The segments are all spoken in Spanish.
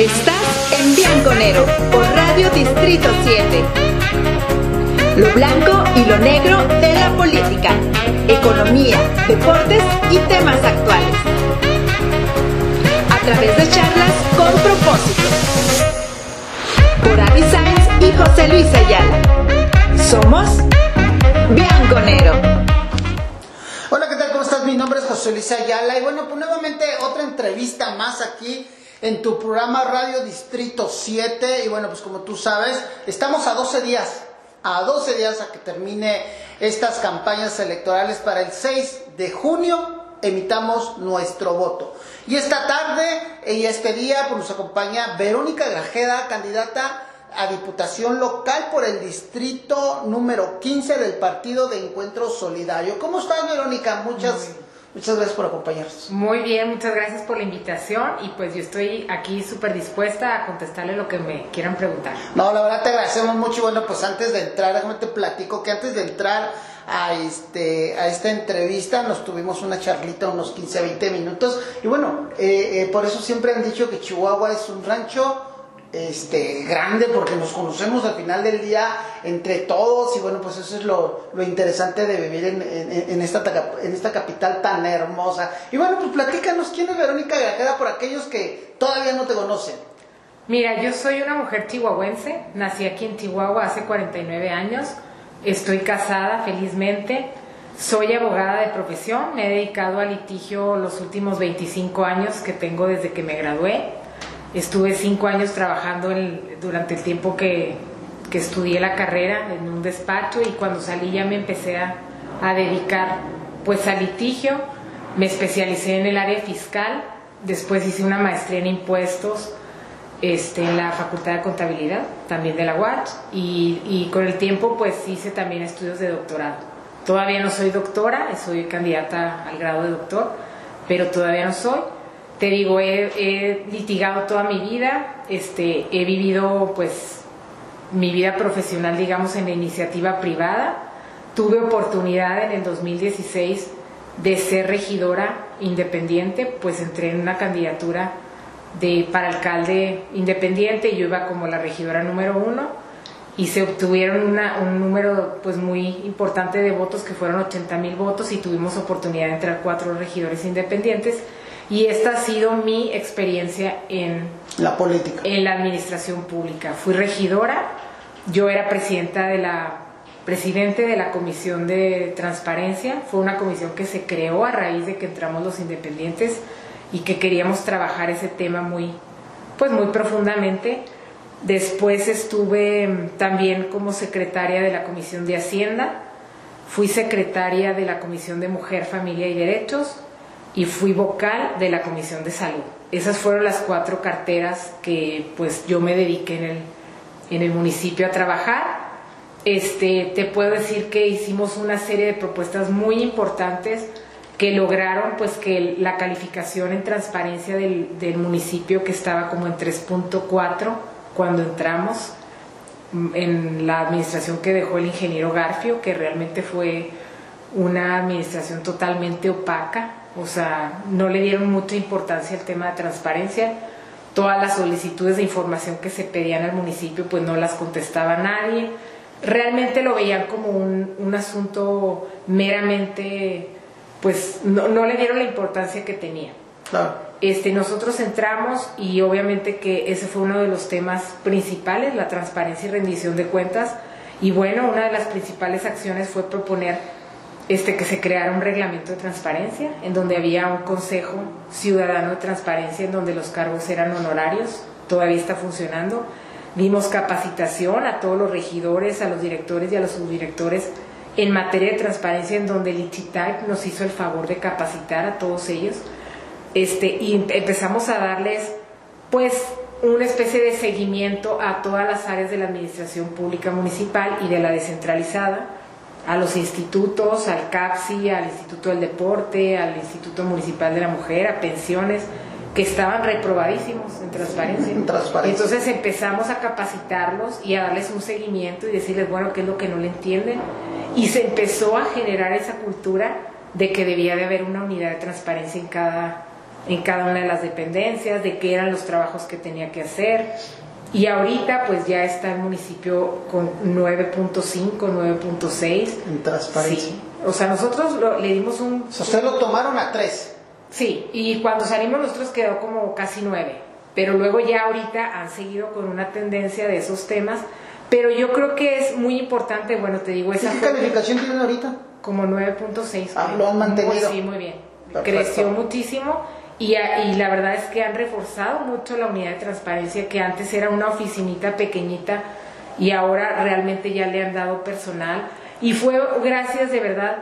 Estás en Bianconero por Radio Distrito 7. Lo blanco y lo negro de la política, economía, deportes y temas actuales. A través de charlas con propósito. Por Avi Sainz y José Luis Ayala. Somos Bianconero. Hola, ¿qué tal? ¿Cómo estás? Mi nombre es José Luis Ayala y bueno, pues nuevamente otra entrevista más aquí en tu programa Radio Distrito 7 y bueno, pues como tú sabes, estamos a 12 días, a 12 días a que termine estas campañas electorales para el 6 de junio emitamos nuestro voto. Y esta tarde y este día pues nos acompaña Verónica Grajeda, candidata a Diputación Local por el distrito número 15 del Partido de Encuentro Solidario. ¿Cómo estás, Verónica? Muchas, muchas gracias por acompañarnos. Muy bien, muchas gracias por la invitación y pues yo estoy aquí súper dispuesta a contestarle lo que me quieran preguntar. No, la verdad te agradecemos mucho. Y Bueno, pues antes de entrar, déjame te platico que antes de entrar a este a esta entrevista nos tuvimos una charlita unos 15 20 minutos y bueno eh, eh, por eso siempre han dicho que Chihuahua es un rancho este grande porque nos conocemos al final del día entre todos y bueno pues eso es lo, lo interesante de vivir en, en, en esta ta- en esta capital tan hermosa y bueno pues platícanos quién es Verónica Grajeda por aquellos que todavía no te conocen Mira, yo soy una mujer chihuahuense, nací aquí en Chihuahua hace 49 años, estoy casada felizmente, soy abogada de profesión, me he dedicado al litigio los últimos 25 años que tengo desde que me gradué. Estuve cinco años trabajando durante el tiempo que, que estudié la carrera en un despacho y cuando salí ya me empecé a, a dedicar pues al litigio. Me especialicé en el área fiscal, después hice una maestría en impuestos este, en la Facultad de Contabilidad, también de la UAT, y, y con el tiempo pues hice también estudios de doctorado. Todavía no soy doctora, soy candidata al grado de doctor, pero todavía no soy. Te digo, he, litigado toda mi vida, este, he vivido pues mi vida profesional, digamos, en la iniciativa privada. Tuve oportunidad en el 2016 de ser regidora independiente, pues entré en una candidatura de, para alcalde independiente, yo iba como la regidora número uno y se obtuvieron un número pues muy importante de votos que fueron 80 mil votos y tuvimos oportunidad de entrar cuatro regidores independientes y esta ha sido mi experiencia en la política en la administración pública. Fui regidora, yo era presidenta de la presidente de la comisión de transparencia, fue una comisión que se creó a raíz de que entramos los independientes y que queríamos trabajar ese tema muy pues muy profundamente. Después estuve también como secretaria de la Comisión de Hacienda, fui secretaria de la Comisión de Mujer, Familia y Derechos y fui vocal de la Comisión de Salud. Esas fueron las cuatro carteras que pues yo me dediqué en el, en el municipio a trabajar. Este, te puedo decir que hicimos una serie de propuestas muy importantes que lograron pues que la calificación en transparencia del, del municipio que estaba como en 3.4 cuando entramos mm, en la administración que dejó el ingeniero Garfio, que realmente fue una administración totalmente opaca, o sea, no le dieron mucha importancia al tema de transparencia. Todas las solicitudes de información que se pedían al municipio, pues no las contestaba nadie. Realmente lo veían como un, un asunto meramente, pues no, no le dieron la importancia que tenía. claro Este, nosotros entramos y obviamente que ese fue uno de los temas principales, la transparencia y rendición de cuentas. Y bueno, una de las principales acciones fue proponer este, que se creara un reglamento de transparencia, en donde había un consejo ciudadano de transparencia, en donde los cargos eran honorarios, todavía está funcionando. Dimos capacitación a todos los regidores, a los directores y a los subdirectores en materia de transparencia, en donde el ICHITAC nos hizo el favor de capacitar a todos ellos este, y em- empezamos a darles pues una especie de seguimiento a todas las áreas de la administración pública municipal y de la descentralizada, a los institutos, al CAPSI, al Instituto del Deporte, al Instituto Municipal de la Mujer, a pensiones que estaban reprobadísimos en transparencia. En transparencia. Entonces empezamos a capacitarlos y a darles un seguimiento y decirles, bueno, qué es lo que no le entienden. Y se empezó a generar esa cultura de que debía de haber una unidad de transparencia en cada en cada una de las dependencias, de qué eran los trabajos que tenía que hacer. Y ahorita pues ya está el municipio con 9.5, 9.6. En transparencia. Sí. O sea, nosotros lo- le dimos un... O sea, ustedes lo tomaron a tres. Sí, y cuando salimos nosotros quedó como casi 9. Pero luego ya ahorita han seguido con una tendencia de esos temas. Pero yo creo que es muy importante, bueno, te digo, ¿Y esa qué calificación tienen ahorita? como 9.6. Ah, lo han mantenido. Sí, muy bien. Perfecto. Creció muchísimo y, y la verdad es que han reforzado mucho la unidad de transparencia que antes era una oficinita pequeñita y ahora realmente ya le han dado personal y fue gracias de verdad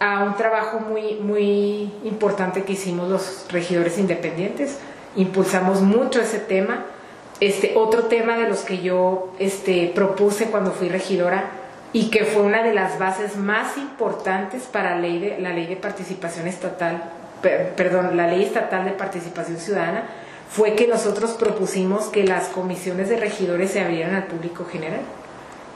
a un trabajo muy muy importante que hicimos los regidores independientes. Impulsamos mucho ese tema. Este otro tema de los que yo este propuse cuando fui regidora y que fue una de las bases más importantes para la ley de, la ley de participación estatal, perdón, la ley estatal de participación ciudadana, fue que nosotros propusimos que las comisiones de regidores se abrieran al público general.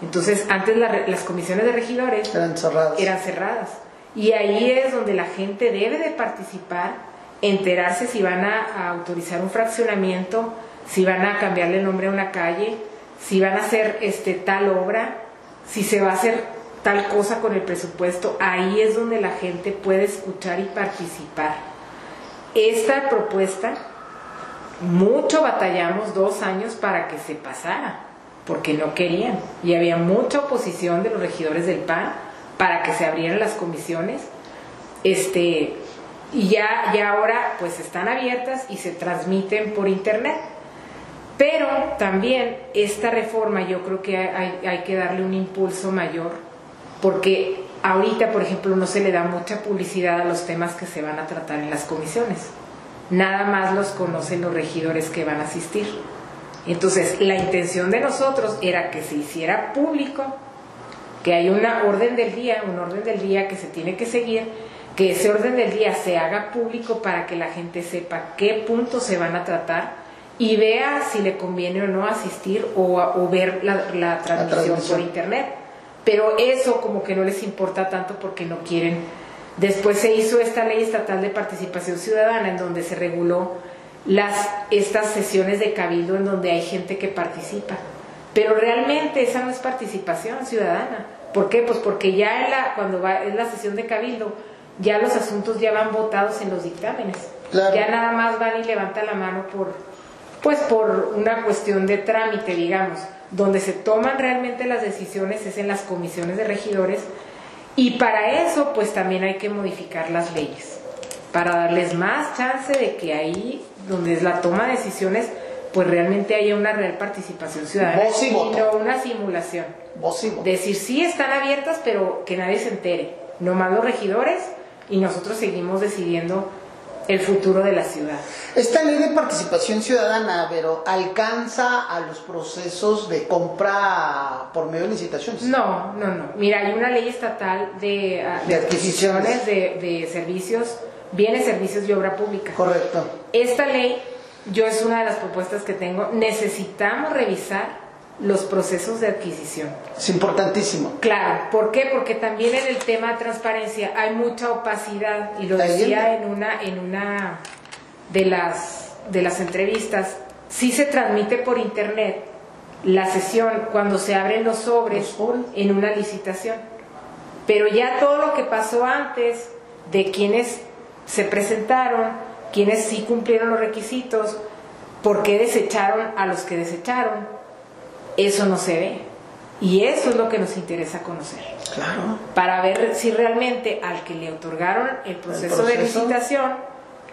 Entonces, antes la las comisiones de regidores Eran cerradas. eran cerradas. Y ahí es donde la gente debe de participar, enterarse si van a, a autorizar un fraccionamiento, si van a cambiarle el nombre a una calle, si van a hacer este tal obra, si se va a hacer tal cosa con el presupuesto. Ahí es donde la gente puede escuchar y participar. Esta propuesta, mucho batallamos dos años para que se pasara, porque no querían. Y había mucha oposición de los regidores del PAN para que se abrieran las comisiones. Este, y ya, ya ahora pues están abiertas y se transmiten por internet. Pero también esta reforma yo creo que hay, hay que darle un impulso mayor, porque ahorita, por ejemplo, no se le da mucha publicidad a los temas que se van a tratar en las comisiones. Nada más los conocen los regidores que van a asistir. Entonces, la intención de nosotros era que se hiciera público, que hay una orden del día, un orden del día que se tiene que seguir, que ese orden del día se haga público para que la gente sepa qué puntos se van a tratar y vea si le conviene o no asistir o, o ver la, la transmisión transmisión. por internet. Pero eso como que no les importa tanto porque no quieren. Después se hizo esta ley estatal de participación ciudadana en donde se reguló las estas sesiones de cabildo en donde hay gente que participa. Pero realmente esa no es participación ciudadana. ¿Por qué? Pues porque ya en la, cuando va, es la sesión de cabildo, ya los asuntos ya van votados en los dictámenes. Claro. Ya nada más van y levantan la mano por, pues por una cuestión de trámite, digamos. Donde se toman realmente las decisiones es en las comisiones de regidores y para eso pues también hay que modificar las leyes, para darles más chance de que ahí donde es la toma de decisiones pues realmente haya una real participación ciudadana y voto. no una simulación. Y. Decir sí están abiertas pero que nadie se entere, nomás los regidores y nosotros seguimos decidiendo el futuro de la ciudad. Esta ley de participación ciudadana, pero alcanza a los procesos de compra por medio de licitaciones. No, no, no. Mira, hay una ley estatal de, ah, De adquisiciones. de, de servicios, bienes, servicios y obra pública. Correcto. Esta ley, yo es una de las propuestas que tengo, necesitamos revisar los procesos de adquisición. Es importantísimo. Claro, ¿por qué? Porque también en el tema de transparencia hay mucha opacidad y lo decía en una en una de las de las entrevistas, sí se transmite por internet la sesión cuando se abren los sobres, Los sobres. en una licitación. Pero ya todo lo que pasó antes de quienes se presentaron, quienes sí cumplieron los requisitos, por qué desecharon a los que desecharon, eso no se ve. Y eso es lo que nos interesa conocer. Claro. Para ver si realmente al que le otorgaron el proceso, de proceso. licitación,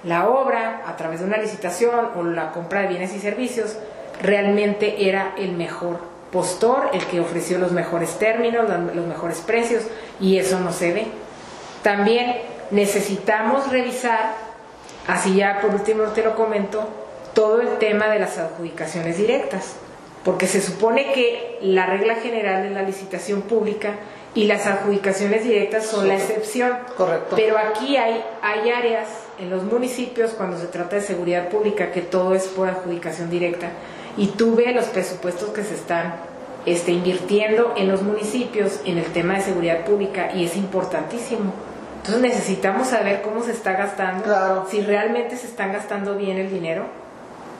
la obra, a través de una licitación o la compra de bienes y servicios, realmente era el mejor postor, el que ofreció los mejores términos, los mejores precios, y eso no se ve. También necesitamos revisar, así ya por último te lo comento, todo el tema de las adjudicaciones directas, porque se supone que la regla general de la licitación pública y las adjudicaciones directas son la excepción. Correcto. Pero aquí hay, hay áreas en los municipios cuando se trata de seguridad pública que todo es por adjudicación directa y tú ves los presupuestos que se están este, invirtiendo en los municipios en el tema de seguridad pública y es importantísimo Entonces necesitamos saber cómo se está gastando, Claro. si realmente se están gastando bien el dinero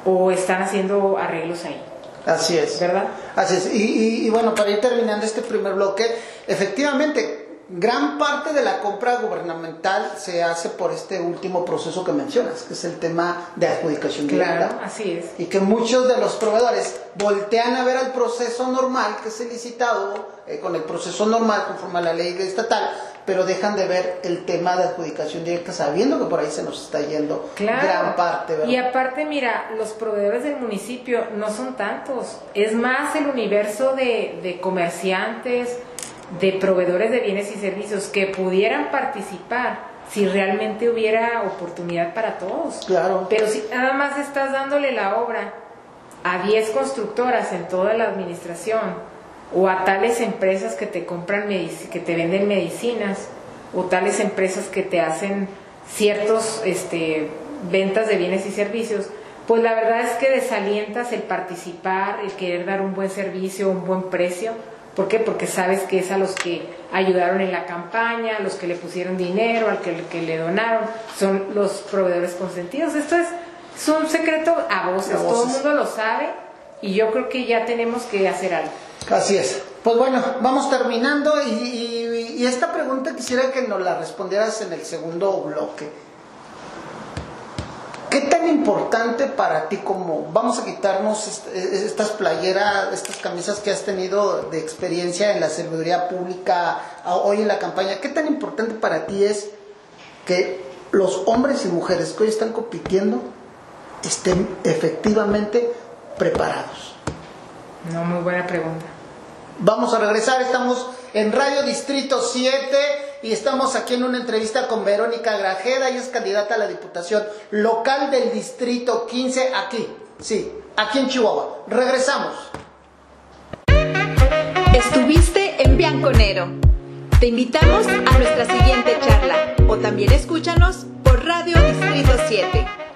o están haciendo arreglos ahí, Así es. ¿verdad? Así es. Y, y- y bueno, para ir terminando este primer bloque, efectivamente, gran parte de la compra gubernamental se hace por este último proceso que mencionas, que es el tema de adjudicación Claro, directa. así es. Y que muchos de los proveedores voltean a ver al proceso normal, que es el licitado, eh, con el proceso normal conforme a la ley estatal, pero dejan de ver el tema de adjudicación directa, sabiendo que por ahí se nos está yendo Claro. gran parte, ¿verdad? Y aparte, mira, los proveedores del municipio no son tantos. Es más el universo de, de comerciantes, de proveedores de bienes y servicios que pudieran participar si realmente hubiera oportunidad para todos. Claro. Pero si nada más estás dándole la obra a 10 constructoras en toda la administración o a tales empresas que te compran que te venden medicinas o tales empresas que te hacen ciertos este ventas de bienes y servicios, pues la verdad es que desalientas el participar, el querer dar un buen servicio, un buen precio. ¿Por qué? Porque sabes que es a los que ayudaron en la campaña, a los que le pusieron dinero, al que, que le donaron, son los proveedores consentidos. Esto es, es un secreto a voces, A todo el mundo lo sabe y yo creo que ya tenemos que hacer algo. Así es. Pues bueno, vamos terminando y, y- y esta pregunta quisiera que nos la respondieras en el segundo bloque. ¿Qué tan importante para ti como vamos a quitarnos est- estas playeras, estas camisas que has tenido de experiencia en la serviduría pública hoy en la campaña? ¿Qué tan importante para ti es que los hombres y mujeres que hoy están compitiendo estén efectivamente preparados? No, muy buena pregunta. Vamos a regresar, estamos en Radio Distrito 7 y estamos aquí en una entrevista con Verónica Grajeda, ella es candidata a la Diputación local del Distrito 15 aquí, sí, aquí en Chihuahua. Regresamos. Estuviste en Bianconero. Te invitamos a nuestra siguiente charla o también escúchanos por Radio Distrito 7.